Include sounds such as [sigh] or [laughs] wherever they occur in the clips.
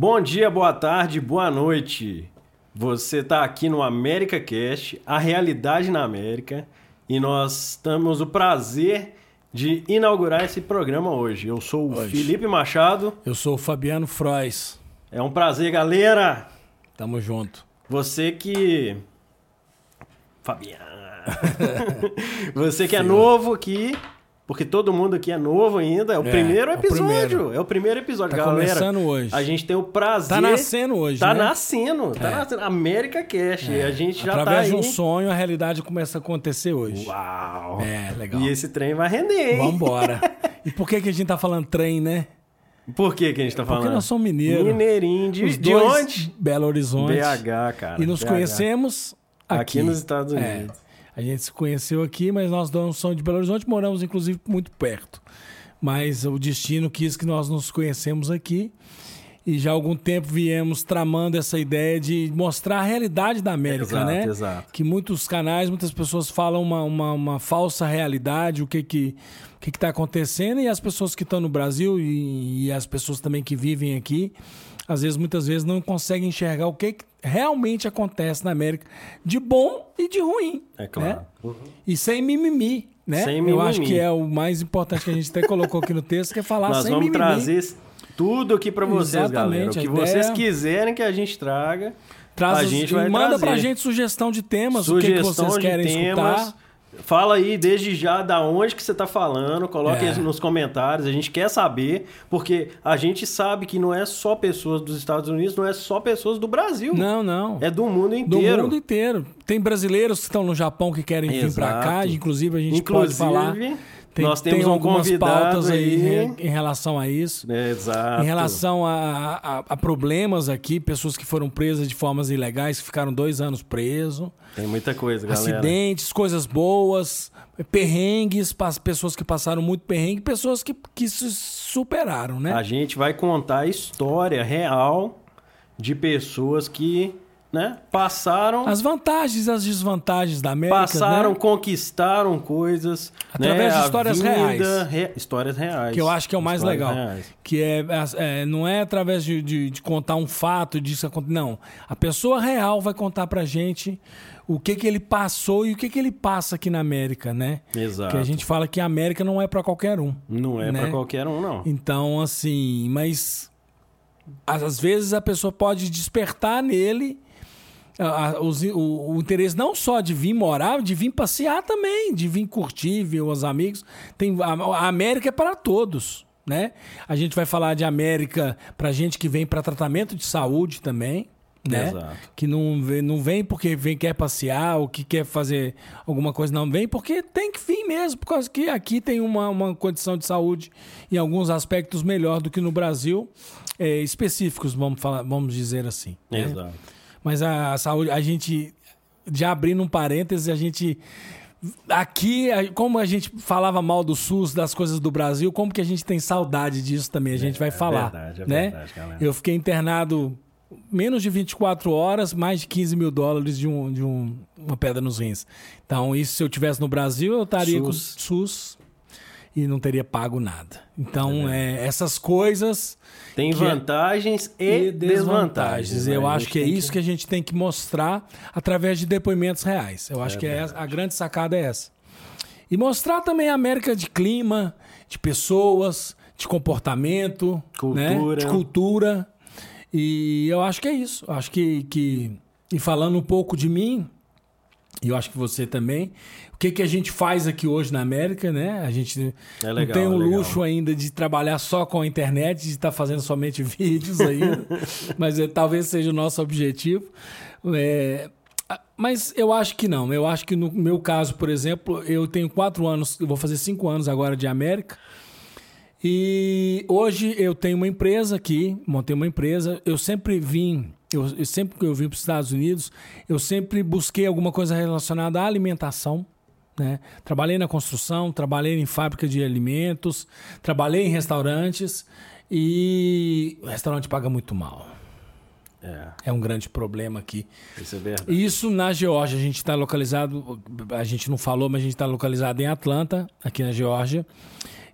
Bom dia, boa tarde, boa noite. Você está aqui no América Cast, a realidade na América, e nós temos o prazer de inaugurar esse programa hoje. Eu sou o Hoje. Felipe Machado. Eu sou o Fabiano Frois. É um prazer, galera. Tamo junto. Você que Fabiano. [laughs] Você que é novo aqui, porque todo mundo aqui é novo ainda. É o É, primeiro é o episódio. primeiro. É o primeiro episódio, Tá galera. começando hoje. A gente tem o prazer. Tá nascendo hoje, Tá né? nascendo. Tá É. nascendo. América Cash. A gente já Através tá aí. de um sonho, a realidade começa a acontecer hoje. Uau. É, legal. E esse trem vai render, hein? Vambora. [laughs] e por que, que a gente tá falando trem, né? Por que, que a gente tá falando? Porque nós somos mineiros. Mineirinho. De, de onde? Belo Horizonte. BH, cara. E nos BH. conhecemos aqui. Aqui nos Estados É. Unidos. A gente se conheceu aqui, mas nós não somos de Belo Horizonte, moramos inclusive muito perto. Mas o destino quis que nós nos conhecemos aqui. E já há algum tempo viemos tramando essa ideia de mostrar a realidade da América, Exato, né? exato. Que muitos canais, muitas pessoas falam uma, uma, uma falsa realidade, o que que o que está acontecendo, e as pessoas que estão no Brasil e, e as pessoas também que vivem aqui, às vezes, muitas vezes, não conseguem enxergar o que, que realmente acontece na América, de bom e de ruim. É claro. né? Uhum. E sem mimimi, né? Sem Eu mimimi. acho que é o mais importante que a gente até colocou aqui no texto, que é falar Nós sem vamos mimimi. trazer tudo aqui pra vocês, Exatamente, galera. O que ideia- vocês quiserem que a gente traga, Traz a os- gente e vai manda trazer. pra gente sugestão de temas, o que, que Sugestão vocês querem temas. escutar. Fala aí desde já da onde que você tá falando, coloque É. nos comentários, a gente quer saber, porque a gente sabe que não é só pessoas dos Estados Unidos, não é só pessoas do Brasil. Não, não. É do mundo Do inteiro. mundo inteiro. Tem brasileiros que estão no Japão que querem vir pra Exato. cá, inclusive a gente Inclusive, pode falar. Tem, nós temos tem um algumas convidado pautas aí aí. em- relação a isso. É, Exato. Em relação a, a- a problemas aqui, pessoas que foram presas de formas ilegais, que ficaram dois anos presos, Tem muita coisa, galera. acidentes, coisas boas, perrengues, pessoas que passaram muito perrengue, pessoas que, que se superaram, né? A gente vai contar a história real de pessoas que, né, passaram, As vantagens e as desvantagens da América. passaram, né? conquistaram coisas, Através né, de histórias vida, reais. re- histórias reais. Que eu acho que é o mais Histórias legal. reais. Que é, é, não é através de, de, de contar um fato disso Não. A pessoa real vai contar pra gente o que, que ele passou e o que, que ele passa aqui na América, né? Exato. Que a gente fala que a América não é pra qualquer um. Não é né? pra qualquer um, não. Então, assim, mas às vezes a pessoa pode despertar nele a- a- os- o, o interesse não só de vir morar, de vir passear também, de vir curtir, ver os amigos. Tem, a, a América é para todos, né? A gente vai falar de América para gente que vem para tratamento de saúde também. Né? Exato. Que não vem, não vem porque vem, quer passear ou que quer fazer alguma coisa, não vem porque tem que vir mesmo, por causa que aqui tem uma, uma condição de saúde em alguns aspectos melhor do que no Brasil, é, específicos, vamos, falar, vamos dizer assim. né? Mas a, saúde, a gente, já abrindo um parêntese, a gente. Aqui, como a gente falava mal do SUS, das coisas do Brasil, como que a gente tem saudade disso também? A gente vai falar. verdade, é né? verdade, galera. Eu fiquei internado menos de 24 horas, mais de 15 mil dólares de, um, de um- uma pedra nos rins. Então, isso se eu tivesse no Brasil, eu estaria SUS. com SUS e não teria pago nada. Então, é, essas coisas Tem que é- vantagens e, desvantagens. né? Eu A acho que é isso que a gente tem que mostrar através de depoimentos reais. Eu acho que é essa- a grande sacada é essa. E mostrar também a América de clima, de pessoas, de comportamento, né? Cultura. de cultura. E eu acho que é isso. Eu acho que, que. E falando um pouco de mim, eu acho que você também. O que, que a gente faz aqui hoje na América, né? A gente É não legal, tem o é luxo ainda de trabalhar só com a internet, de estar fazendo somente [laughs] vídeos ainda. mas é, talvez seja o nosso objetivo. É, mas eu acho que não. Eu acho que no meu caso, por exemplo, eu tenho quatro anos, vou fazer cinco anos agora de América. E hoje eu tenho uma empresa aqui, montei uma empresa. Eu sempre vim, eu, eu sempre que eu vim para os Estados Unidos, eu sempre busquei alguma coisa relacionada à alimentação. Né? Trabalhei na construção, trabalhei em fábrica de alimentos, trabalhei em restaurantes e o restaurante paga muito mal. É, É um grande problema aqui. isso é verdade. Isso na Geórgia. A gente está localizado, a gente não falou, mas a gente está localizado em Atlanta, aqui na Geórgia.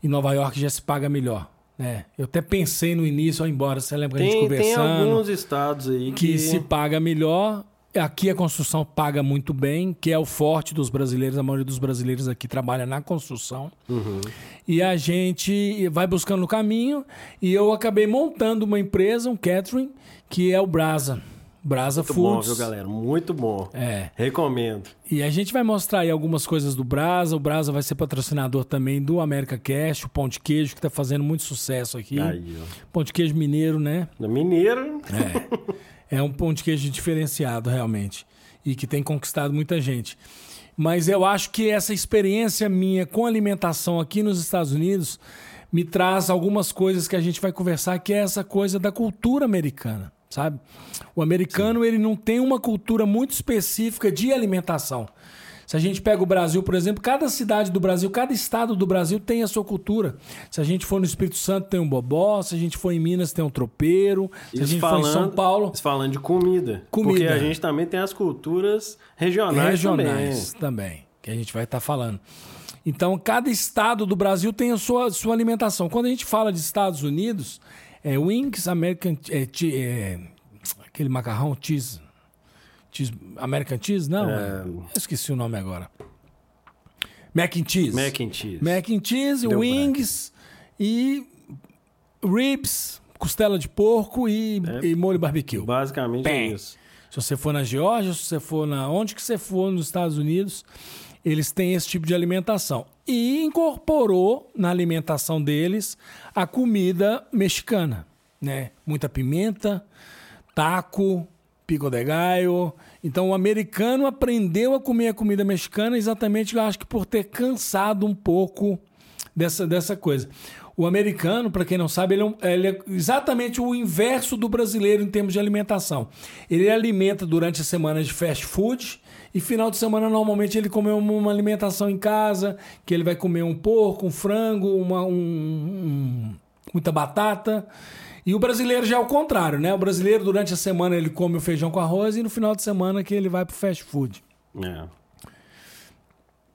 Em Nova York já se paga melhor. Né? Eu até pensei no início, ó, embora você lembra que a gente Tem, tem conversando, alguns estados aí que, que se paga melhor. Aqui a construção paga muito bem, que é o forte dos brasileiros. A maioria dos brasileiros aqui trabalha na construção. Uhum. E a gente vai buscando o caminho. E eu acabei montando uma empresa, um catering, que é o Brasa. Brasa Muito bom, Foods. viu, galera? Muito bom. É. Recomendo. E a gente vai mostrar aí algumas coisas do Brasa. O Brasa vai ser patrocinador também do América Cash, o pão de queijo, que está fazendo muito sucesso aqui. Aí, ó. Pão de queijo mineiro, né? No Mineiro, É um pão de queijo diferenciado, realmente. E que tem conquistado muita gente. Mas eu acho que essa experiência minha com alimentação aqui nos Estados Unidos me traz algumas coisas que a gente vai conversar, que é essa coisa da cultura americana, sabe? O americano, ele não tem uma cultura muito específica de alimentação. Se a gente pega o Brasil, por exemplo, cada cidade do Brasil, cada estado do Brasil tem a sua cultura. Se a gente for no Espírito Santo, tem um bobó. Se a gente for em Minas, tem um tropeiro. Se a isso gente for em São Paulo, falando de comida. Comida. Porque a gente também tem as culturas regionais, regionais também. que a gente vai estar falando. Então, cada estado do Brasil tem a sua, sua alimentação. Quando a gente fala de Estados Unidos, é Wings, American... É, che- é, aquele macarrão, cheese, cheese... American cheese? Não, é, eu esqueci o nome agora. Mac and cheese. Mac and cheese. Mac and cheese, Deu wings e ribs, costela de porco e, e molho barbecue. Basicamente é isso. Se você for na Geórgia, se você for na onde que você for nos Estados Unidos, eles têm esse tipo de alimentação. E incorporou na alimentação deles a comida mexicana, né? Muita pimenta, taco, pico de gallo. Então o americano aprendeu a comer a comida mexicana exatamente, eu acho que por ter cansado um pouco dessa, dessa coisa. O americano, para quem não sabe, ele é, um- ele é exatamente o inverso do brasileiro em termos de alimentação. Ele alimenta durante a semana de fast food e final de semana normalmente ele come uma, alimentação em casa, que ele vai comer um porco, um frango, uma, um- um- muita batata. E o brasileiro já é o contrário, né? O brasileiro durante a semana ele come o feijão com arroz e no final de semana que ele vai pro fast food. É.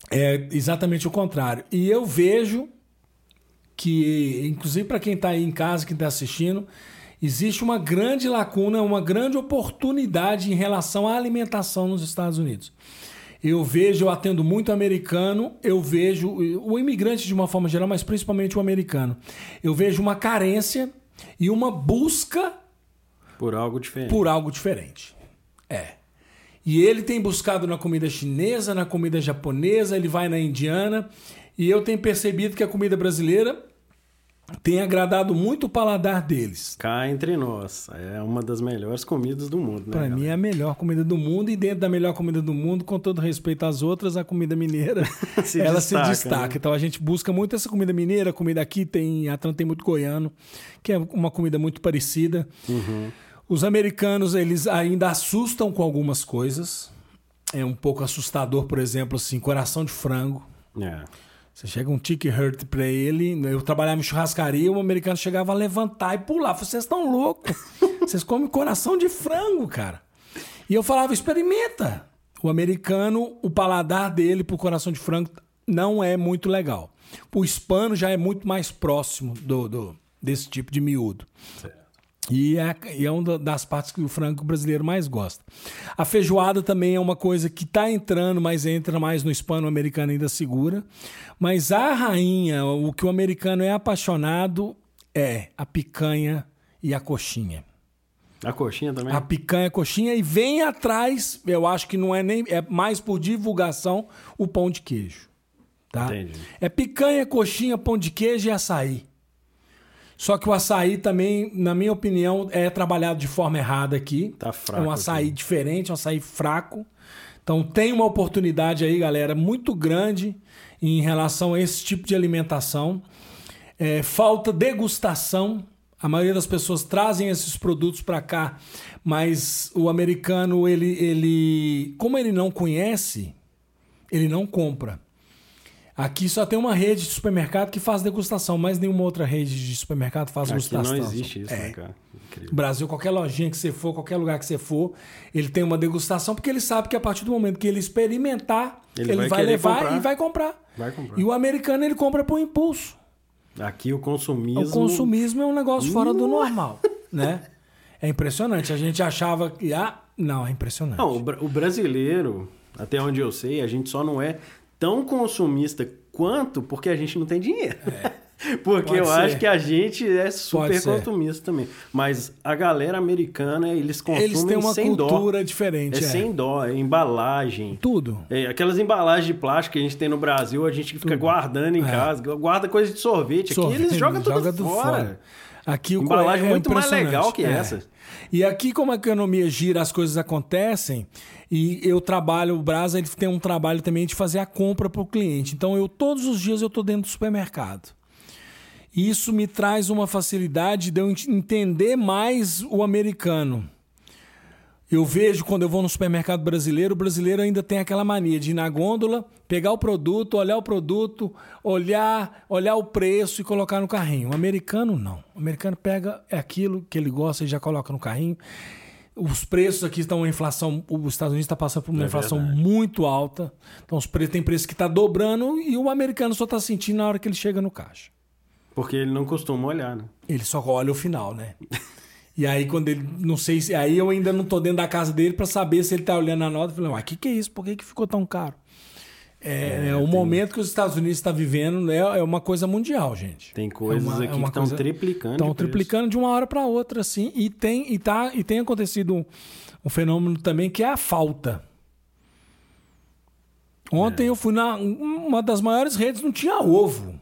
É exatamente o contrário. E eu vejo que, inclusive para quem está aí em casa, quem está assistindo, existe uma grande lacuna, uma grande oportunidade em relação à alimentação nos Estados Unidos. Eu vejo, eu atendo muito americano, eu vejo o imigrante de uma forma geral, mas principalmente o americano. Eu vejo uma carência e uma busca Por algo diferente. por algo diferente. É. E ele tem buscado na comida chinesa, na comida japonesa, ele vai na indiana. E eu tenho percebido que a comida brasileira tem agradado muito o paladar deles. Cá entre nós. É uma das melhores comidas do mundo, né? Para mim é a melhor comida do mundo e dentro da melhor comida do mundo, com todo respeito às outras, a comida mineira, [laughs] Se [laughs] ela destaca, se destaca. né? Então a gente busca muito essa comida mineira, comida aqui tem, Atlanta tem muito goiano, que é uma comida muito parecida. Uhum. Os americanos, eles ainda assustam com algumas coisas. É um pouco assustador, por exemplo, assim, coração de frango. É. Você chega um tique hurt pra ele. Eu trabalhava em churrascaria, o americano chegava a levantar e pular. Vocês estão loucos. [laughs] Vocês comem coração de frango, cara. E eu falava, experimenta. O americano, o paladar dele pro coração de frango não é muito legal. O hispano já é muito mais próximo do, do- desse tipo de miúdo. E é, e é uma das partes que o frango brasileiro mais gosta. A feijoada também é uma coisa que está entrando, mas entra mais no hispano, americano ainda segura. Mas a rainha, o que o americano é apaixonado é a picanha e a coxinha. A coxinha também? A picanha, a coxinha e vem atrás, eu acho que não é nem é mais por divulgação o pão de queijo, tá? Entendi. É picanha, coxinha, pão de queijo e açaí. Só que o açaí também, na minha opinião, é trabalhado de forma errada aqui. Tá fraco É um açaí aqui. diferente, um açaí fraco. Então tem uma oportunidade aí, galera, muito grande em relação a esse tipo de alimentação. É, falta degustação. A maioria das pessoas trazem esses produtos para cá, mas o americano, ele, ele, como ele não conhece, ele não compra. Aqui só tem uma rede de supermercado que faz degustação, mas nenhuma outra rede de supermercado faz Aqui degustação. não existe isso, É. né, cara? Incrível. Brasil, qualquer lojinha que você for, qualquer lugar que você for, ele tem uma degustação, porque ele sabe que a partir do momento que ele experimentar, Ele ele, vai vai, levar comprar. e vai comprar. Vai comprar. E o americano, ele compra por impulso. Aqui o consumismo. O consumismo é um negócio fora do normal, né? É impressionante. A gente achava que. Ah, não, é impressionante. Não, o brasileiro, até onde eu sei, a gente só não é tão consumista quanto porque a gente não tem dinheiro. [laughs] porque Pode eu ser. acho que a gente é super consumista também. Mas a galera americana, eles consumem Eles têm uma sem cultura dó. diferente. É, É, sem dó, é embalagem. Tudo. É, aquelas embalagens de plástico que a gente tem no Brasil, a gente fica guardando em É. casa, guarda coisa de sorvete. Aqui eles Sorvete, jogam tudo joga tudo fora. Aqui o Embalagem é muito mais legal que É. essa. E aqui, como a economia gira, as coisas acontecem. E eu trabalho, o Brasa ele tem um trabalho também de fazer a compra para o cliente. Então, eu todos os dias eu estou dentro do supermercado. E isso me traz uma facilidade de eu ent- entender mais o americano. Eu vejo quando eu vou no supermercado brasileiro, o brasileiro ainda tem aquela mania de ir na gôndola, pegar o produto, olhar o produto, olhar, olhar o preço e colocar no carrinho. O americano não. O americano pega é aquilo que ele gosta e já coloca no carrinho. Os preços aqui estão uma inflação, os Estados Unidos está passando por uma É inflação verdade. muito alta. Então os preços tem preço que está dobrando e o americano só está sentindo na hora que ele chega no caixa. Porque ele não costuma olhar, né? Ele só olha o final, né? [laughs] E aí, quando ele. Não sei se. Aí eu ainda não tô dentro da casa dele pra saber se ele tá olhando a nota. Eu falei, uai, o que, que é isso? Por que, que ficou tão caro? É, é o momento que os Estados Unidos estão vivendo né, é uma coisa mundial, gente. Tem coisas É uma- é aqui uma que estão triplicando. Estão triplicando de uma hora para outra, assim. E tem, e, tá, e tem acontecido um, um fenômeno também que é a falta. Ontem eu fui na uma das maiores redes, não tinha ovo.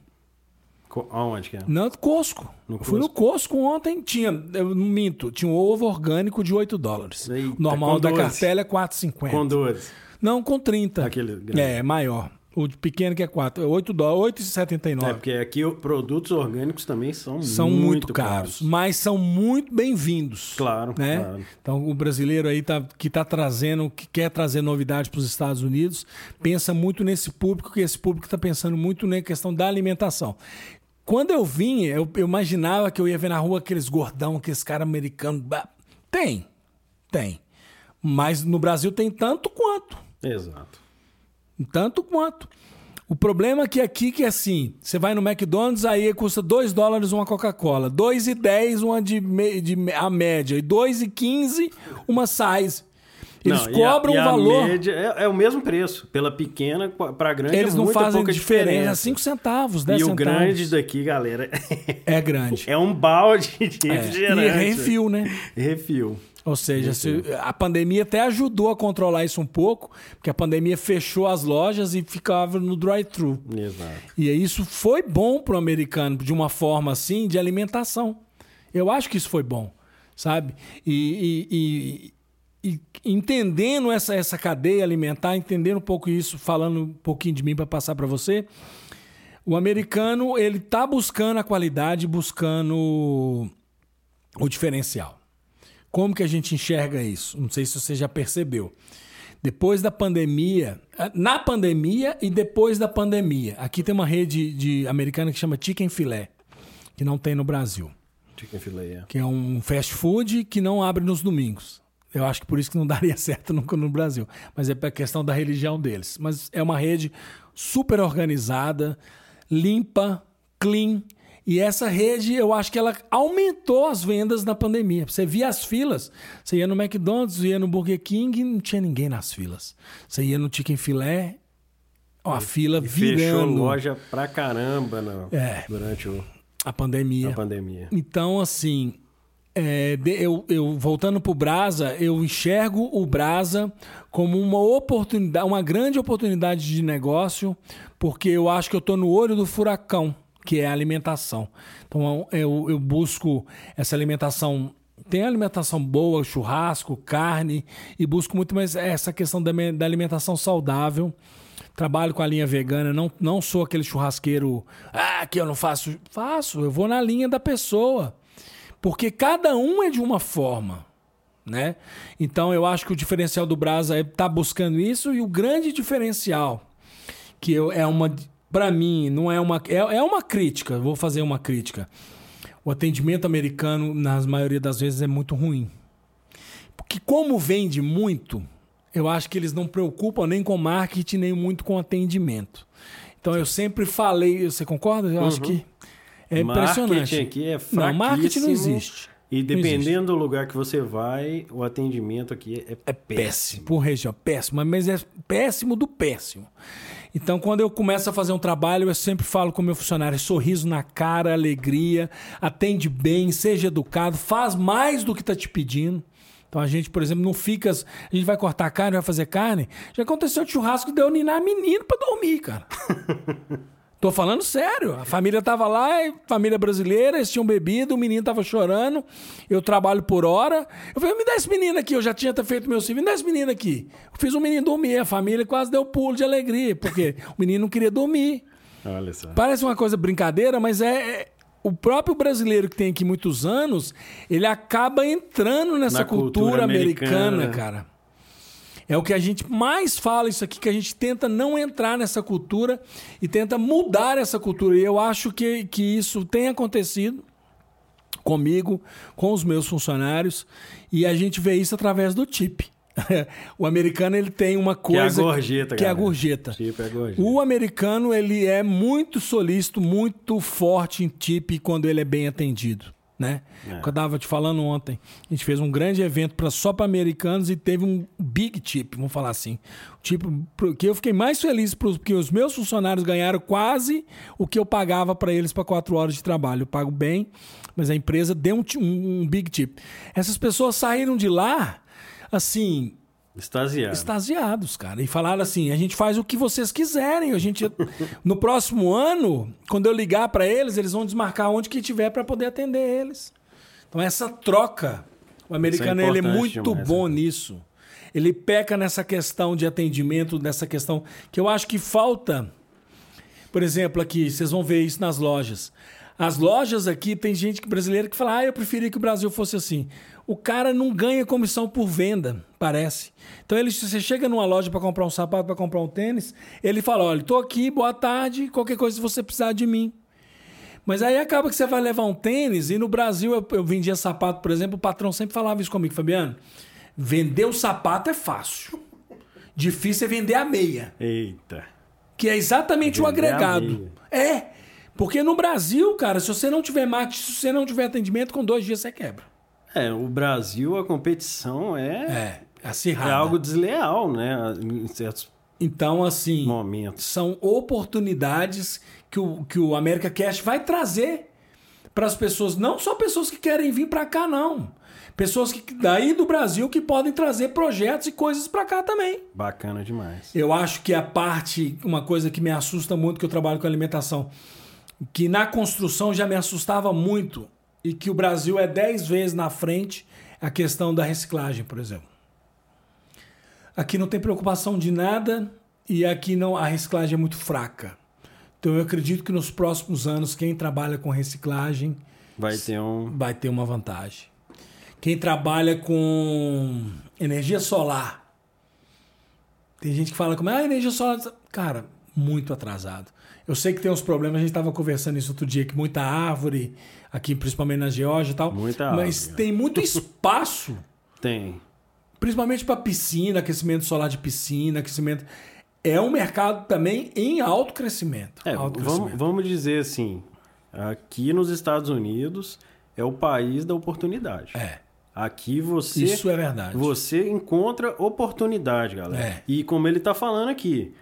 Aonde que é? Não, Costco. No Fui no Costco ontem, tinha, eu não minto, tinha um ovo orgânico de 8 dólares. Eita, normal da 12. cartela é 4,50. Com 12. Não, com 30. Aquele grande. É, maior. O pequeno que é 4, é 8 dólares, 8,79. É, porque aqui produtos orgânicos também são, são muito, caros, mas são muito bem-vindos. Claro, né? claro. Então o brasileiro aí tá, que está trazendo, que quer trazer novidade para os Estados Unidos, pensa muito nesse público, que esse público está pensando muito na questão da alimentação. Quando eu vim, eu, eu imaginava que eu ia ver na rua aqueles gordão, aqueles caras americanos. Tem, tem. Mas no Brasil tem tanto quanto. Exato. Tanto quanto. O problema é que aqui que é assim, você vai no McDonald's, aí custa 2 dólares uma Coca-Cola, 2,10 uma de, me- de a média, e 2,15 uma size. Eles Não, e a- cobram e um a valor, média é, é o mesmo preço. Pela pequena para grande eles é não fazem diferença, diferença. 5 centavos, 10 E o centavos. grande daqui, galera, É grande. [laughs] é um balde de É. refrigerante. E refil, né? Refil. Ou seja, se- a pandemia até ajudou a controlar isso um pouco, porque a pandemia fechou as lojas e ficava no drive-thru. Exato. E isso foi bom pro americano, de uma forma assim, de alimentação. Eu acho que isso foi bom, sabe? E, e- e- entendendo essa, essa cadeia alimentar, entendendo um pouco isso, falando um pouquinho de mim para passar para você, o americano ele tá buscando a qualidade, buscando o diferencial. Como que a gente enxerga isso? Não sei se você já percebeu. Depois da pandemia, na pandemia e depois da pandemia, aqui tem uma rede de americana que chama Chicken Filé, que não tem no Brasil, Chicken filé, é. que é um fast food que não abre nos domingos. Eu acho que por isso que não [laughs] daria certo nunca no Brasil, mas é para questão da religião deles. Mas é uma rede super organizada, limpa, clean. E essa rede, eu acho que ela aumentou as vendas na pandemia. Você via as filas. Você ia no McDonald's, ia no Burger King, não tinha ninguém nas filas. Você ia no Chicken Filé, ó, a fila Fechou virando loja pra caramba no- É. durante o- a pandemia. a pandemia. Então, assim, é, eu, eu voltando pro Brasa, eu enxergo o Brasa como uma oportunidade, uma grande oportunidade de negócio, porque eu acho que eu estou no olho do furacão, que é a alimentação. Então, eu, eu busco essa alimentação. Tem alimentação boa, churrasco, carne, e busco muito mais essa questão da, da alimentação saudável. Trabalho com a linha vegana, não, não sou aquele churrasqueiro, ah, que eu não faço. Faço, eu vou na linha da pessoa. Porque cada um é de uma forma, né? Então eu acho que o diferencial do Brasa é estar buscando isso e o grande diferencial que eu, é uma para mim não é uma é, é uma crítica, vou fazer uma crítica. O atendimento americano nas maioria das vezes é muito ruim. Porque como vende muito, eu acho que eles não preocupam nem com marketing, nem muito com atendimento. Então eu sempre falei, você concorda? Eu acho que É impressionante. Marketing aqui é Não, marketing não fraquíssimo. existe. E dependendo do lugar que você vai, o atendimento aqui é, É péssimo. Por região, péssimo. Mas é péssimo do péssimo. Então, quando eu começo a fazer um trabalho, eu sempre falo com o meu funcionário: sorriso na cara, alegria, atende bem, seja educado, faz mais do que está te pedindo. Então a gente, por exemplo, não fica. A gente vai cortar carne, vai fazer carne. Já aconteceu de churrasco de eu ninar menino pra dormir, cara. [laughs] Tô falando sério. A família tava lá, família brasileira, eles tinham bebido, o menino tava chorando. Eu trabalho por hora. Eu falei, me dá esse menino aqui. Eu já tinha até feito meu serviço, me dá esse menino aqui. Eu fiz o menino dormir, a família quase deu pulo de alegria, porque [laughs] o menino não queria dormir. Olha só. Parece uma coisa brincadeira, mas é. é- o próprio brasileiro que tem aqui muitos anos, ele acaba entrando nessa cultura, cultura americana, americana. cara. É o que a gente mais fala isso aqui, que a gente tenta não entrar nessa cultura e tenta mudar essa cultura. E eu acho que, que isso tem acontecido comigo, com os meus funcionários, e a gente vê isso através do tip. [laughs] o americano ele tem uma Que é a coisa gorjeta, que é a gorjeta. Tipo, é a gorjeta. O americano ele é muito solícito, muito forte em tip quando ele é bem atendido, né? É. Eu tava te falando ontem, a gente fez um grande evento pra, só para americanos e teve um big tip, vamos falar assim. Tipo, que eu fiquei mais feliz porque os meus funcionários ganharam quase o que eu pagava para eles para quatro horas de trabalho. Eu pago bem, mas a empresa deu um, um- um big tip. Essas pessoas saíram de lá assim, Extasiado. extasiados, cara. E falaram assim: a gente faz o que vocês quiserem. A gente, no próximo ano, quando eu ligar para eles, eles vão desmarcar onde que tiver para poder atender eles. Então, essa troca, o americano ele é muito demais, bom né? nisso. Ele peca nessa questão de atendimento, nessa questão que eu acho que falta. Por exemplo, aqui, vocês vão ver isso nas lojas. As lojas aqui, tem gente brasileira que fala, ah, eu preferia que o Brasil fosse assim. O cara não ganha comissão por venda, parece. Então, ele, se você chega numa loja para comprar um sapato, para comprar um tênis, ele fala, olha, tô aqui, boa tarde, qualquer coisa se você precisar de mim. Mas aí acaba que você vai levar um tênis, e no Brasil eu, eu vendia sapato, por exemplo, o patrão sempre falava isso comigo, Fabiano, vender o sapato é fácil. Difícil é vender a meia. Eita. Que é exatamente o Vender a agregado. É. Porque no Brasil, cara, se você não tiver marketing, se você não tiver atendimento, com dois dias você quebra. É, o Brasil, a competição é, É. Acirrada. é algo desleal, né? Em certos Então, assim, momentos. são oportunidades que o, que o América Cash vai trazer para as pessoas, não só pessoas que querem vir para cá, não. Pessoas que daí do Brasil que podem trazer projetos e coisas para cá também. Bacana demais. Eu acho que a parte, uma coisa que me assusta muito, que eu trabalho com alimentação, que na construção já me assustava muito, e que o Brasil é 10 vezes na frente, é a questão da reciclagem, por exemplo. Aqui não tem preocupação de nada e aqui não a reciclagem é muito fraca. Então eu acredito que nos próximos anos quem trabalha com reciclagem Vai ter um. vai ter uma vantagem. Quem trabalha com energia solar. Tem gente que fala como, ah, energia solar. Cara, muito atrasado. Eu sei que tem uns problemas, a gente estava conversando isso outro dia, que muita árvore, aqui principalmente na Geórgia e tal. Muita Mas árvore. tem muito espaço, [laughs] Tem. principalmente para piscina, aquecimento solar de piscina, aquecimento. É um mercado também em alto crescimento. É, alto vamos, crescimento. vamos dizer assim: aqui nos Estados Unidos é o país da oportunidade. É, Aqui você. isso é verdade. Você encontra oportunidade, galera. É. E como ele está falando aqui,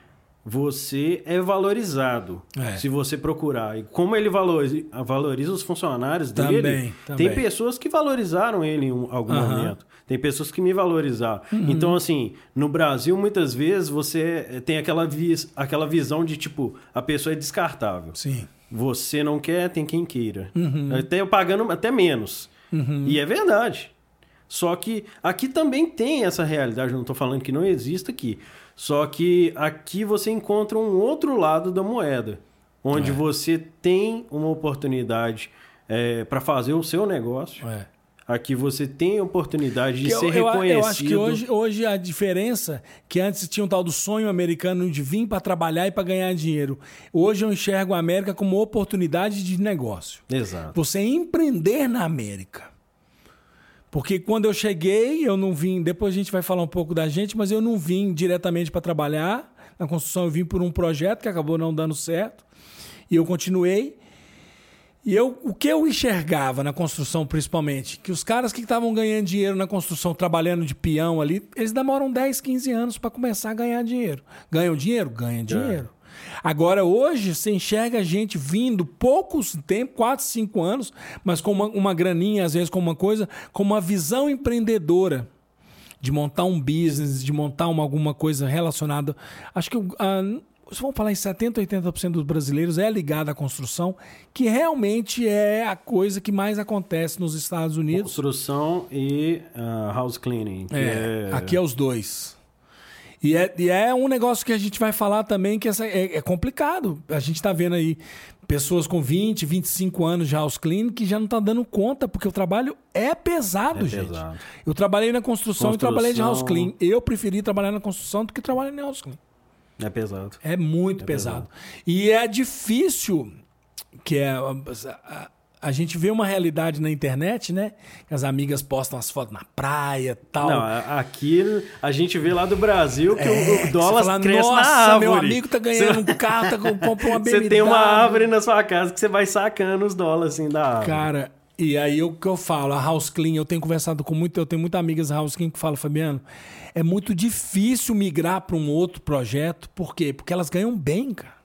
você é valorizado É. se você procurar. E como ele valoriza, valoriza os funcionários dele, Também, tem pessoas que valorizaram ele em um- algum Aham. momento. Tem pessoas que me valorizaram. Uhum. Então, assim, no Brasil, muitas vezes você tem aquela, vis, aquela visão de tipo, a pessoa é descartável. Sim. Você não quer, tem quem queira. Uhum. Até eu pagando até menos. E é verdade. Só que aqui também tem essa realidade, não estou falando que não exista aqui. Só que aqui você encontra um outro lado da moeda, onde É. você tem uma oportunidade para fazer o seu negócio. É. Aqui você tem a oportunidade de eu- ser eu, eu, reconhecido. acho que hoje, hoje a diferença que antes tinha um tal do sonho americano de vir para trabalhar e para ganhar dinheiro. Hoje eu enxergo a América como oportunidade de negócio. Exato. Você empreender na América. Porque quando eu cheguei, eu não vim. Depois a gente vai falar um pouco da gente, mas eu não vim diretamente para trabalhar. Na construção eu vim por um projeto que acabou não dando certo. E eu continuei. E eu, o que eu enxergava na construção, principalmente, que os caras que estavam ganhando dinheiro na construção, trabalhando de peão ali, eles demoram 10, 15 anos para começar a ganhar dinheiro. Ganham dinheiro? Ganha dinheiro. Agora, hoje, você enxerga gente vindo poucos tempo, 4, 5 anos, mas com uma, uma graninha, às vezes com uma coisa, com uma visão empreendedora de montar um business, de montar uma, alguma coisa relacionada. Acho que uh, se vamos falar em 70%, 80% dos brasileiros é ligado à construção, que realmente é a coisa que mais acontece nos Estados Unidos. Construção e uh, house cleaning. É, é, Aqui é os dois. E é, e é um negócio que a gente vai falar também que essa, é, é complicado. A gente está vendo aí pessoas com 20, 25 anos de house cleaning que já não tá dando conta, porque o trabalho é pesado, é gente. Pesado. Eu trabalhei na construção, construção e trabalhei de house clean. Eu preferi trabalhar na construção do que trabalhar em house clean. É pesado. É muito é pesado. pesado. E é difícil que é a, gente vê uma realidade na internet, né? As amigas postam as fotos na praia tal. Não, aqui a gente vê lá do Brasil que é, o dólar fala, cresce na árvore. meu amigo tá ganhando um [laughs] carro, tá comprando uma BMW. Você tem uma árvore na sua casa que você vai sacando os dólares assim da árvore. Cara, e aí o que eu falo, a House Clean, eu tenho conversado com muito, eu tenho muitas amigas House Clean que falam, Fabiano, é muito difícil migrar para um outro projeto. Por quê? Porque elas ganham bem, cara.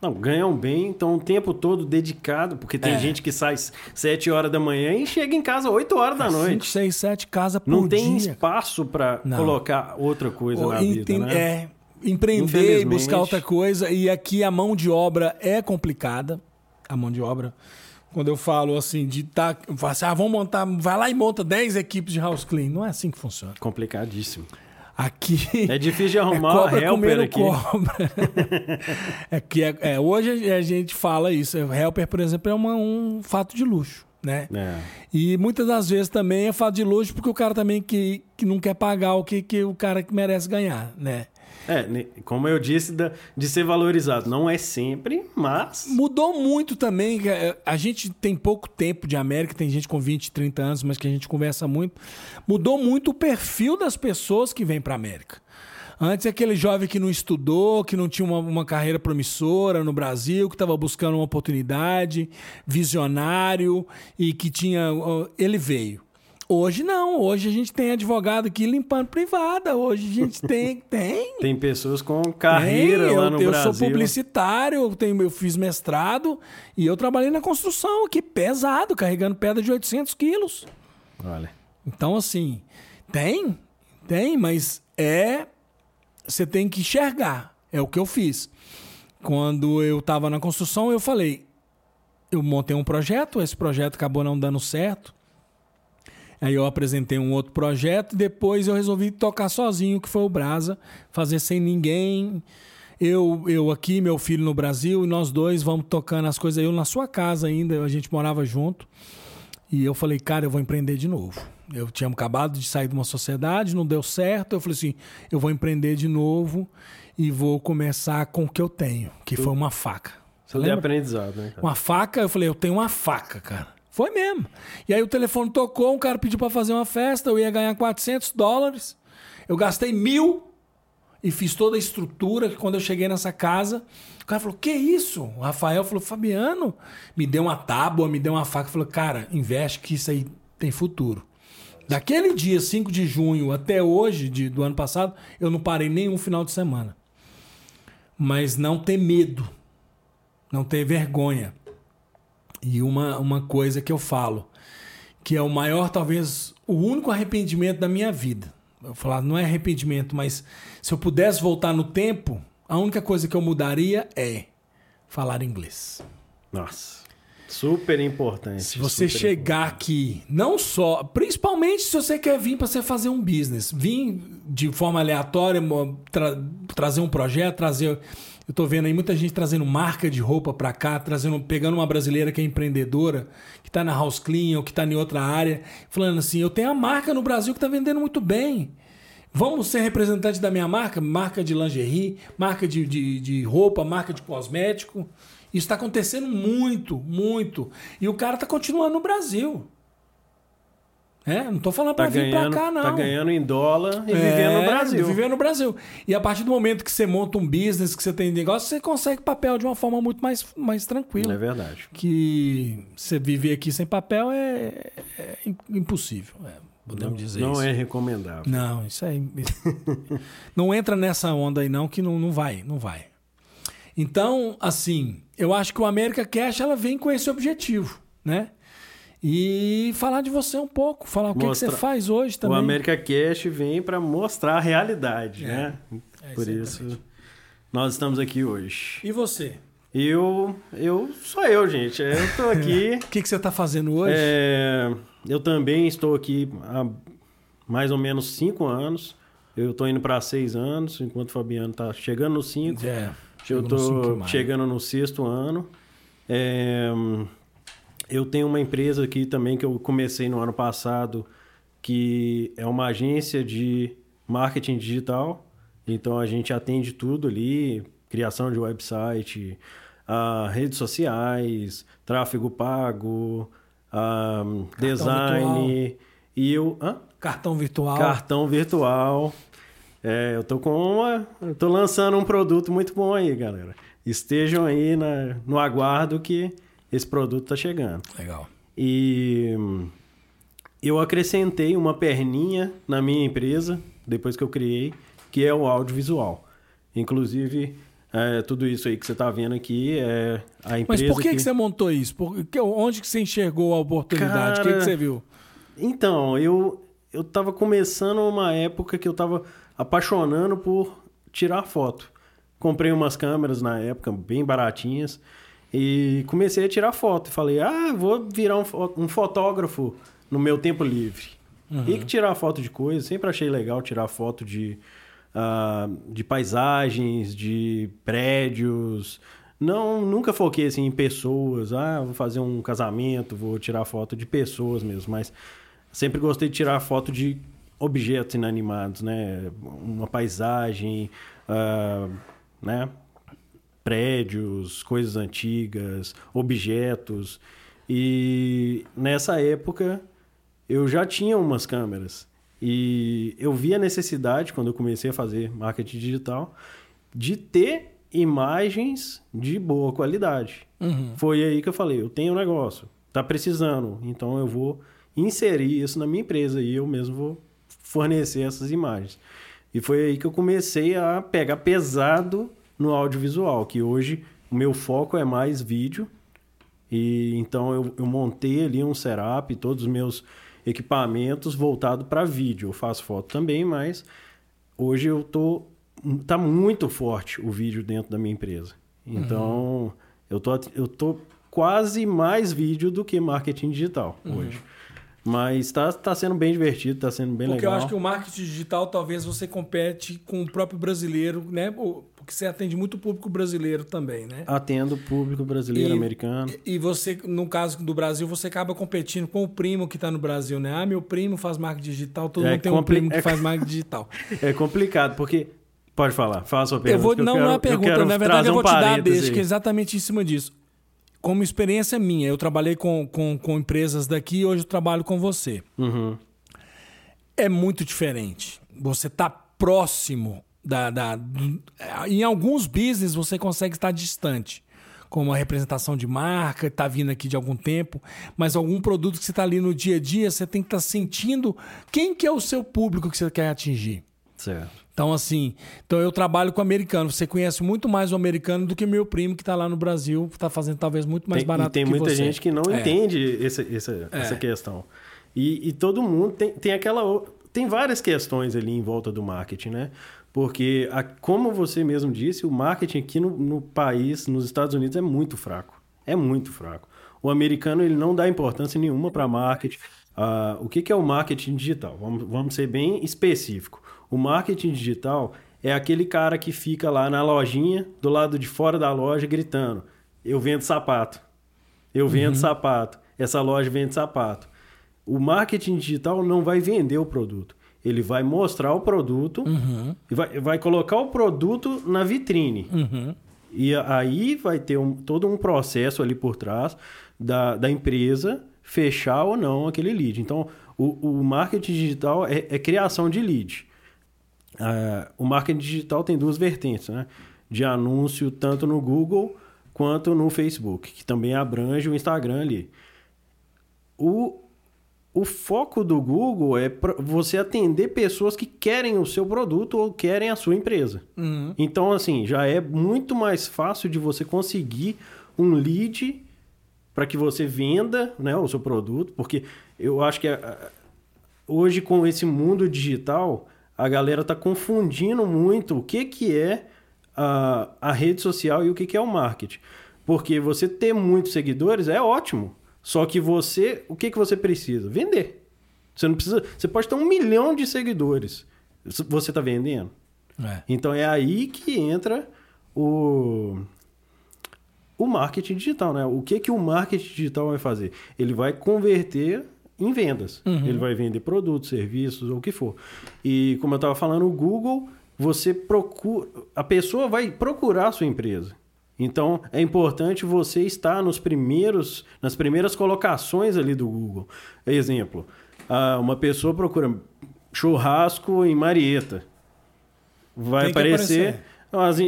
Não, ganham bem, estão o tempo todo dedicado, porque tem é. gente que sai 7 horas da manhã e chega em casa 8 horas da é noite. 5, 6, 7 casa por Não dia. tem espaço para colocar outra coisa Ou, na vida, né? É, empreender e buscar outra coisa. E aqui a mão de obra é complicada. A mão de obra. Quando eu falo assim, de tá. Assim, ah, vamos montar. Vai lá e monta 10 equipes de house clean. Não é assim que funciona. Complicadíssimo. Aqui. É difícil de arrumar [laughs] é helper aqui. Cobra. [laughs] é que é, é, hoje a gente fala isso. Helper, por exemplo, é uma, um fato de luxo. Né? É. E muitas das vezes também é fato de luxo porque o cara também que, que não quer pagar o que, que o cara que merece ganhar, né? É, como eu disse, de ser valorizado. Não é sempre, mas. Mudou muito também. É, a gente tem pouco tempo de América, tem gente com 20, 30 anos, mas que a gente conversa muito. Mudou muito o perfil das pessoas que vêm para América. Antes, aquele jovem que não estudou, que não tinha uma, uma carreira promissora no Brasil, que estava buscando uma oportunidade, visionário e que tinha. Ele veio. Hoje não, hoje a gente tem advogado aqui limpando privada, hoje a gente tem. [laughs] Tem, tem pessoas com carreira tem, lá eu, no eu Brasil. Eu sou publicitário, eu, tenho, eu fiz mestrado e eu trabalhei na construção aqui, pesado, carregando pedra de 800 quilos. Olha. Então, assim, tem, tem, mas é. Você tem que enxergar. É o que eu fiz. Quando eu estava na construção, eu falei. Eu montei um projeto, esse projeto acabou não dando certo. Aí eu apresentei um outro projeto, depois eu resolvi tocar sozinho, que foi o Brasa, fazer sem ninguém. Eu, eu aqui, meu filho no Brasil, e nós dois vamos tocando as coisas. Eu na sua casa ainda, a gente morava junto. E eu falei, cara, eu vou empreender de novo. Eu tinha acabado de sair de uma sociedade, não deu certo. Eu falei assim, eu vou empreender de novo e vou começar com o que eu tenho, que foi uma faca. Você tem aprendizado, né? Cara? Uma faca, eu falei, eu tenho uma faca, cara. Foi mesmo. E aí o telefone tocou, um cara pediu para fazer uma festa, eu ia ganhar 400 dólares. Eu gastei mil e fiz toda a estrutura. Quando eu cheguei nessa casa, o cara falou: Que isso? O Rafael falou: Fabiano, me deu uma tábua, me deu uma faca. Falou: Cara, investe que isso aí tem futuro. Daquele dia, 5 de junho, até hoje, de, do ano passado, eu não parei nenhum final de semana. Mas não ter medo, não ter vergonha. E uma, uma coisa que eu falo, que é o maior, talvez, o único arrependimento da minha vida. Eu falar, não é arrependimento, mas se eu pudesse voltar no tempo, a única coisa que eu mudaria é falar inglês. Nossa. Super importante. Se você chegar importante. aqui, não só, principalmente se você quer vir para você fazer um business, vir de forma aleatória, tra trazer um projeto, trazer eu tô vendo aí muita gente trazendo marca de roupa para cá, trazendo, pegando uma brasileira que é empreendedora, que tá na House Clean ou que tá em outra área, falando assim: eu tenho a marca no Brasil que tá vendendo muito bem. Vamos ser representante da minha marca? Marca de lingerie, marca de, de, de roupa, marca de cosmético. Isso está acontecendo muito, muito. E o cara está continuando no Brasil. É, não tô falando Tá pra vir pra cá, não. tá ganhando em dólar e É, vivendo no Brasil. Vivendo no Brasil. E a partir do momento que você monta um business, que você tem negócio, você consegue papel de uma forma muito mais, mais tranquila. É verdade. Que você viver aqui sem papel é, é im- impossível. é, podemos dizer não isso. é recomendável. Não, isso aí. [laughs] não entra nessa onda aí, não, que não, não vai, não vai. Então, assim, eu acho que o América Cash ela vem com esse objetivo, né? E falar de você um pouco, falar o que, que Mostra- você faz hoje O também. América Cash vem para mostrar a realidade, né? É, Por isso nós estamos aqui hoje. E você? Eu, eu sou eu, gente. Eu tô [laughs] aqui. O que, que você está fazendo hoje? É, eu também estou aqui há mais ou menos cinco anos. Eu estou indo para seis anos, enquanto o Fabiano está chegando nos cinco. É, Eu estou chegando no sexto ano. É, eu tenho uma empresa aqui também que eu comecei no ano passado, que é uma agência de marketing digital. Então a gente atende tudo ali, criação de website, ah, redes sociais, tráfego pago, ah, design. E eu. Hã? Cartão virtual. Cartão virtual. É, eu tô com uma. Eu tô lançando um produto muito bom aí, galera. Estejam aí na- no aguardo que esse produto tá chegando. Legal. E eu acrescentei uma perninha na minha empresa, depois que eu criei, que é o audiovisual. Inclusive, é, tudo isso aí que você tá vendo aqui é a Mas empresa. por que, que... você montou isso? Por, que- onde que você enxergou a oportunidade? O que, Cara, que você viu? Então, eu, eu tava começando uma época que eu tava apaixonando por tirar foto. Comprei umas câmeras na época, bem baratinhas, e comecei a tirar foto. Falei, ah, vou virar um, um fotógrafo no meu tempo livre. E que tirar foto de coisas, sempre achei legal tirar foto de, ah, de paisagens, de prédios. Não, nunca foquei assim em pessoas. Ah, vou fazer um casamento, vou tirar foto de pessoas mesmo, mas sempre gostei de tirar foto de objetos inanimados, né? Uma paisagem, ah, né? Prédios, coisas antigas, objetos. E nessa época eu já tinha umas câmeras. E eu vi a necessidade, quando eu comecei a fazer marketing digital, de ter imagens de boa qualidade. Uhum. Foi aí que eu falei, eu tenho um negócio, tá precisando, então eu vou inserir isso na minha empresa e eu mesmo vou fornecer essas imagens. E foi aí que eu comecei a pegar pesado no audiovisual, que hoje o meu foco é mais vídeo. E então eu, eu montei ali um setup, todos os meus equipamentos voltado para vídeo. Eu faço foto também, mas hoje eu tô tá muito forte o vídeo dentro da minha empresa. Então, eu tô eu tô quase mais vídeo do que marketing digital hoje. Mas tá, tá sendo bem divertido, tá sendo bem Porque legal. eu acho que o marketing digital talvez você compete com o próprio brasileiro, né? Porque você atende muito o público brasileiro também, né? Atendo o público brasileiro, E- americano. E você, no caso do Brasil, você acaba competindo com o primo que está no Brasil, né? Ah, meu primo faz marketing digital, todo É mundo tem um primo que é- faz [laughs] marketing digital. É complicado, porque. Pode falar, fala a sua eu pergunta. vou, que não, quero, não é eu pergunta, na verdade eu vou um te dar a deixa, que é exatamente em cima disso. Como experiência minha, eu trabalhei com, com, com empresas daqui, hoje eu trabalho com você. Uhum. é muito diferente. Você está próximo da, da- do- Em alguns business você consegue estar distante. Como a representação de marca, está vindo aqui de algum tempo, mas algum produto que você está ali no dia a dia, você tem que estar sentindo quem que é o seu público que você quer atingir. Certo. Então, assim, então eu trabalho com americano. Você conhece muito mais o americano do que meu primo que está lá no Brasil, está fazendo talvez muito mais Tem- barato e tem que muita você. gente que não É. entende essa, essa, essa questão. E, e todo mundo tem, tem aquela. Tem várias questões ali em volta do marketing, né? Porque, a- como você mesmo disse, o marketing aqui no, no país, nos Estados Unidos, é muito fraco. É muito fraco. O americano ele não dá importância nenhuma para marketing. Ah, o que, que é o marketing digital? Vamos, vamos ser bem específico. O marketing digital é aquele cara que fica lá na lojinha, do lado de fora da loja, gritando: Eu vendo sapato. Eu vendo sapato. Essa loja vende sapato. O marketing digital não vai vender o produto. Ele vai mostrar o produto e vai, vai colocar o produto na vitrine. Uhum. E aí vai ter um- todo um processo ali por trás da, da empresa fechar ou não aquele lead. Então, o, o marketing digital é, é, criação de lead. Uh, o marketing digital tem duas vertentes, né? De anúncio tanto no Google quanto no Facebook, que também abrange o Instagram ali. O, o foco do Google é você atender pessoas que querem o seu produto ou querem a sua empresa. Uhum. Então, assim, já é muito mais fácil de você conseguir um lead para que você venda né, o seu produto, porque eu acho que hoje com esse mundo digital a galera está confundindo muito o que, que é a, a rede social e o que, que é o marketing. Porque você ter muitos seguidores é ótimo. Só que você, o que, que você precisa? Vender. Você não precisa. Você pode ter um milhão de seguidores. Você está vendendo. É. Então é aí que entra o o marketing digital, né? O que, que o marketing digital vai fazer? Ele vai converter em vendas. Uhum. Ele vai vender produtos, serviços, ou o que for. E como eu estava falando, o Google, você procura. A pessoa vai procurar a sua empresa. Então é importante você estar nos primeiros, nas primeiras colocações ali do Google. Exemplo, uma pessoa procura churrasco em Marieta. Vai aparecer as,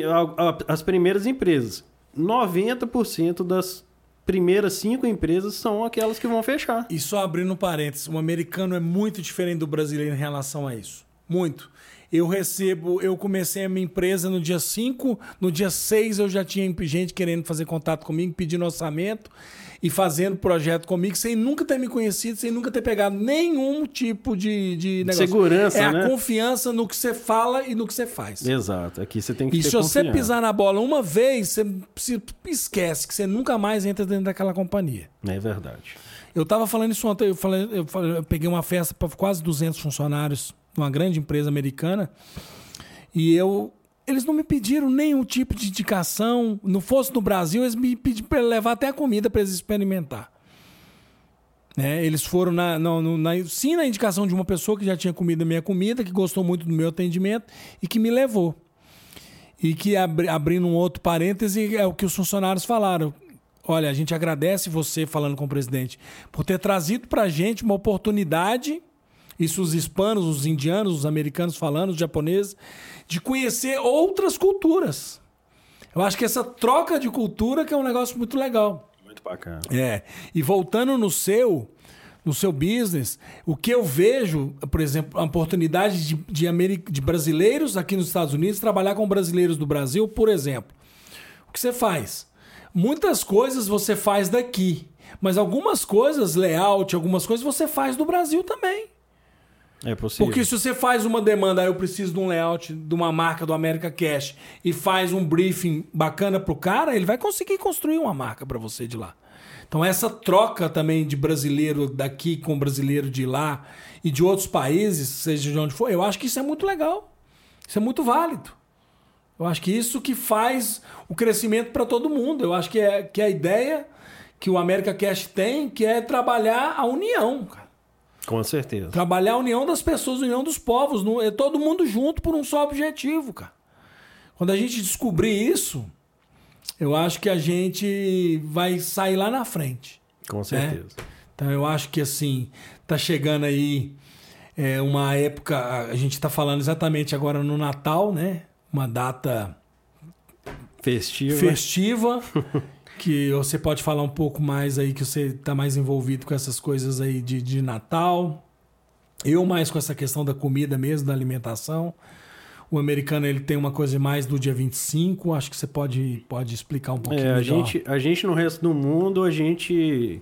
as primeiras empresas. 90% das primeiras cinco empresas são aquelas que vão fechar. E só abrindo parênteses, o americano é muito diferente do brasileiro em relação a isso. Muito. Eu recebo, eu comecei a minha empresa no dia 5, no dia 6 eu já tinha gente querendo fazer contato comigo, pedindo orçamento e fazendo projeto comigo, sem nunca ter me conhecido, sem nunca ter pegado nenhum tipo de, de negócio. Segurança, é né? a confiança no que você fala e no que você faz. Exato. Aqui você tem que e ter se você pisar na bola uma vez, você esquece que você nunca mais entra dentro daquela companhia. É verdade. Eu estava falando isso ontem, eu, falei, eu, falei, eu peguei uma festa para quase 200 funcionários uma grande empresa americana e eu eles não me pediram nenhum tipo de indicação. Não fosse no Brasil, eles me pediram para levar até a comida para eles experimentar. É, eles foram na, na, na, sim na indicação de uma pessoa que já tinha comido a minha comida, que gostou muito do meu atendimento e que me levou. E que, abri, abrindo um outro parêntese, é o que os funcionários falaram. Olha, a gente agradece você, falando com o presidente, por ter trazido para a gente uma oportunidade, isso os hispanos, os indianos, os americanos falando, os japoneses, de conhecer outras culturas. Eu acho que essa troca de cultura que é um negócio muito legal. Muito bacana. É. E voltando no seu, no seu business, o que eu vejo, por exemplo, a oportunidade de, de, de brasileiros aqui nos Estados Unidos trabalhar com brasileiros do Brasil, por exemplo. O que você faz? Muitas coisas você faz daqui, mas algumas coisas, layout, algumas coisas você faz do Brasil também. É possível. Porque se você faz uma demanda, ah, eu preciso de um layout de uma marca do America Cash e faz um briefing bacana pro cara, ele vai conseguir construir uma marca para você de lá. Então essa troca também de brasileiro daqui com brasileiro de lá e de outros países, seja de onde for, eu acho que isso é muito legal. Isso é muito válido. Eu acho que isso que faz o crescimento para todo mundo. Eu acho que é, que a ideia que o America Cash tem, que é trabalhar a união, cara. Com certeza. Trabalhar a união das pessoas, a união dos povos. É todo mundo junto por um só objetivo, cara. Quando a gente descobrir isso, eu acho que a gente vai sair lá na frente. Com né? certeza. Né? Então eu acho que assim, tá chegando aí é, uma época. A gente está falando exatamente agora no Natal, né? Uma data festiva. Festiva. [laughs] que você pode falar um pouco mais aí, que você está mais envolvido com essas coisas aí de, de Natal. Eu mais com essa questão da comida mesmo, da alimentação. O americano ele tem uma coisa mais do dia 25, acho que você pode, pode explicar um pouquinho é, a melhor. Gente, a gente no resto do mundo, a gente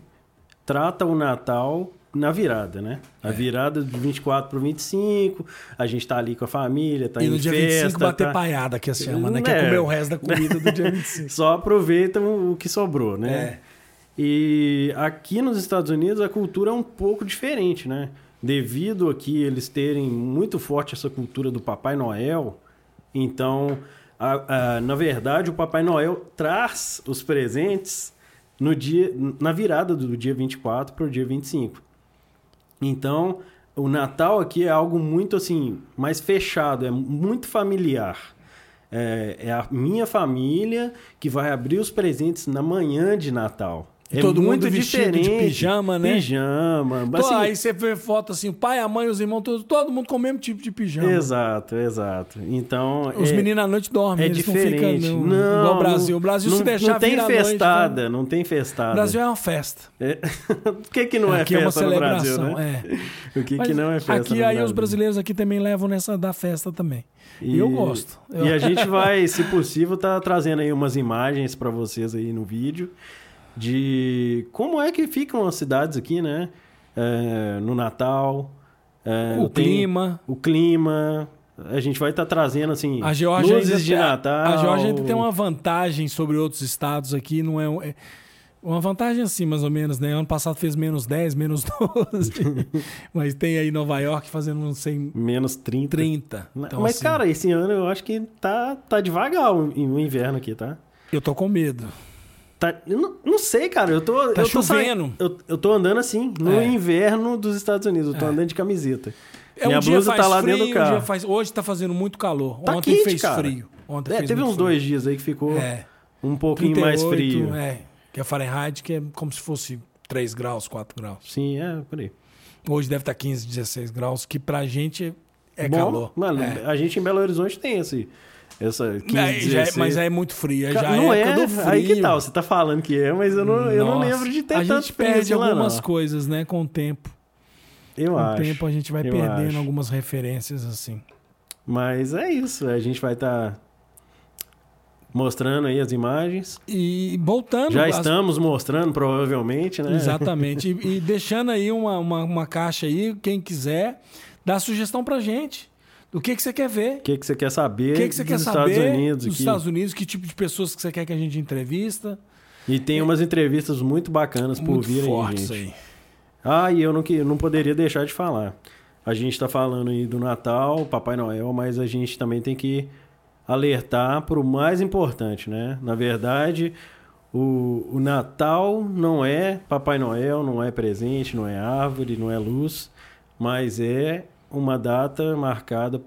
trata o Natal na virada, né? A é. virada de 24 para 25, a gente tá ali com a família, tá e em festa. E no dia 25 bater tá... paiada que a chama, né? É. Quer comer o resto da comida do dia 25. [laughs] Só aproveitam o que sobrou, né? É. E aqui nos Estados Unidos a cultura é um pouco diferente, né? Devido aqui eles terem muito forte essa cultura do Papai Noel, então, a, a, na verdade, o Papai Noel traz os presentes no dia, na virada do dia 24 para o dia 25. Então, o Natal aqui é algo muito assim, mais fechado, é muito familiar. É, é, a minha família que vai abrir os presentes na manhã de Natal. É Todo mundo muito de diferente. pijama, né? Pijama. Pô, assim, aí você vê foto assim, o pai, a mãe, os irmãos, todo, todo mundo com o mesmo tipo de pijama. Exato, exato. Então. Os é, meninos à noite dormem, é eles diferente. não ficam não, igual o Brasil. O Brasil não, se deixar Não tem à noite, festada, então- não tem festada. O Brasil é uma festa. É. [laughs] Por que, que não é aqui é uma festa no Brasil, celebração, né? é. O que, Mas que não é festa aqui no aí os brasileiros aqui também levam nessa da festa também. E eu gosto. Eu- E a [laughs] gente vai, se possível, tá trazendo aí umas imagens para vocês aí no vídeo de como é que ficam as cidades aqui, né? É, no Natal. é, o clima. O clima. A gente vai estar trazendo, assim, A Geórgia luzes ainda de tem- Natal. A Geórgia ainda tem uma vantagem sobre outros estados aqui, não é, um- é uma vantagem assim, mais ou menos, né? Ano passado fez menos 10, menos [laughs] 12. [laughs] Mas tem aí Nova York fazendo não sei, Menos 30. 30. Então, Mas, assim, cara, esse ano eu acho que tá, tá devagar o, o inverno aqui, tá? eu tô com medo. Tá, eu não, não sei, cara. Eu tô. Tá eu tô chovendo. eu, eu tô andando assim, no É. inverno dos Estados Unidos. Eu tô É. andando de camiseta. É, Minha um blusa tá lá frio, dentro do um carro. dia faz... Hoje tá fazendo muito calor. Tá Ontem quente, fez cara. frio. Ontem É, teve uns frio. dois dias aí que ficou É. um pouquinho mais 38, frio. É, que é Fahrenheit, que é como se fosse 3 graus, 4 graus. Sim, é, por aí. Hoje deve estar 15, 16 graus, que pra gente é Bom, calor. Mano, É. a gente em Belo Horizonte tem esse. Essa 15, Aí já é- 16. mas é muito frio. Já não é é, do frio. aí que tal? Você tá falando que é, mas eu não, eu não lembro de ter A tanto gente frio perde lá, algumas não. coisas, né, com o tempo. Eu com acho. o tempo a gente vai perdendo acho. algumas referências assim. Mas é isso, a gente vai estar mostrando aí as imagens. E voltando... Já as- estamos mostrando, provavelmente, né? Exatamente. E, [laughs] e deixando aí uma, uma, uma caixa aí, quem quiser, dá sugestão pra gente. Do que, que você quer ver. O que, que você quer saber O que, que você quer Estados saber Unidos dos aqui? Estados Unidos, que tipo de pessoas que você quer que a gente entrevista. E tem umas entrevistas muito bacanas por vir aí, gente. aí. Ah, e eu não, que- não poderia deixar de falar. A gente está falando aí do Natal, Papai Noel, mas a gente também tem que alertar para o mais importante, né? Na verdade, o, o Natal não é Papai Noel, não é presente, não é árvore, não é luz, mas é uma data marcada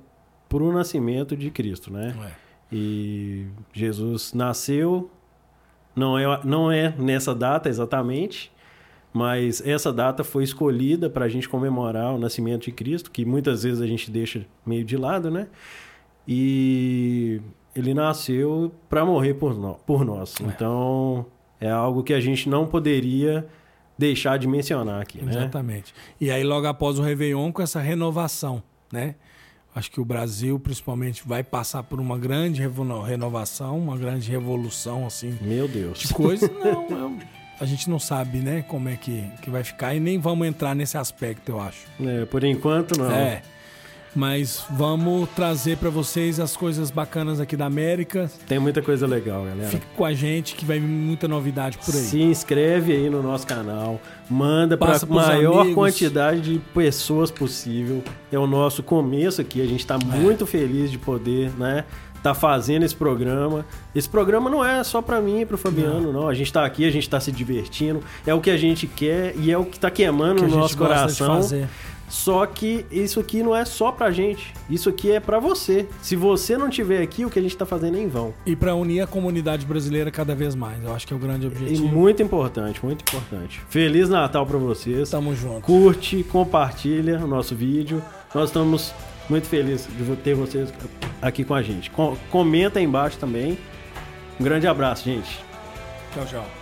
por um nascimento de Cristo, né? É. E Jesus nasceu, não é, não é nessa data exatamente, mas essa data foi escolhida para a gente comemorar o nascimento de Cristo, que muitas vezes a gente deixa meio de lado, né? E ele nasceu para morrer por, nó- por nós. É. Então é algo que a gente não poderia deixar de mencionar aqui, né? Exatamente. E aí, logo após o Réveillon, com essa renovação, né? Acho que o Brasil, principalmente, vai passar por uma grande renovação, uma grande revolução, assim, Meu Deus. de coisa. Não, eu- a gente não sabe, né, como é que, que vai ficar e nem vamos entrar nesse aspecto, eu acho. É, por enquanto, não. É. Mas vamos trazer para vocês as coisas bacanas aqui da América. Tem muita coisa legal, galera. Fique com a gente que vai vir muita novidade por aí. Se inscreve aí no nosso canal, manda para a maior amigos. quantidade de pessoas possível. É o nosso começo aqui, a gente está muito feliz de poder, né, tá fazendo esse programa. Esse programa não é só para mim e para o Fabiano, não. A gente está aqui, a gente está se divertindo, é o que a gente quer e é o que está queimando que a no gente nosso coração. Só que isso aqui não é só pra gente. Isso aqui é pra você. Se você não tiver aqui, o que a gente tá fazendo é em vão. E para unir a comunidade brasileira cada vez mais. Eu acho que é o grande E objetivo. muito importante, muito importante. Feliz Natal pra vocês. Tamo junto. Curte, compartilha o nosso vídeo. Nós estamos muito felizes de ter vocês aqui com a gente. Com- comenta aí embaixo também. Um grande abraço, gente. Tchau, tchau.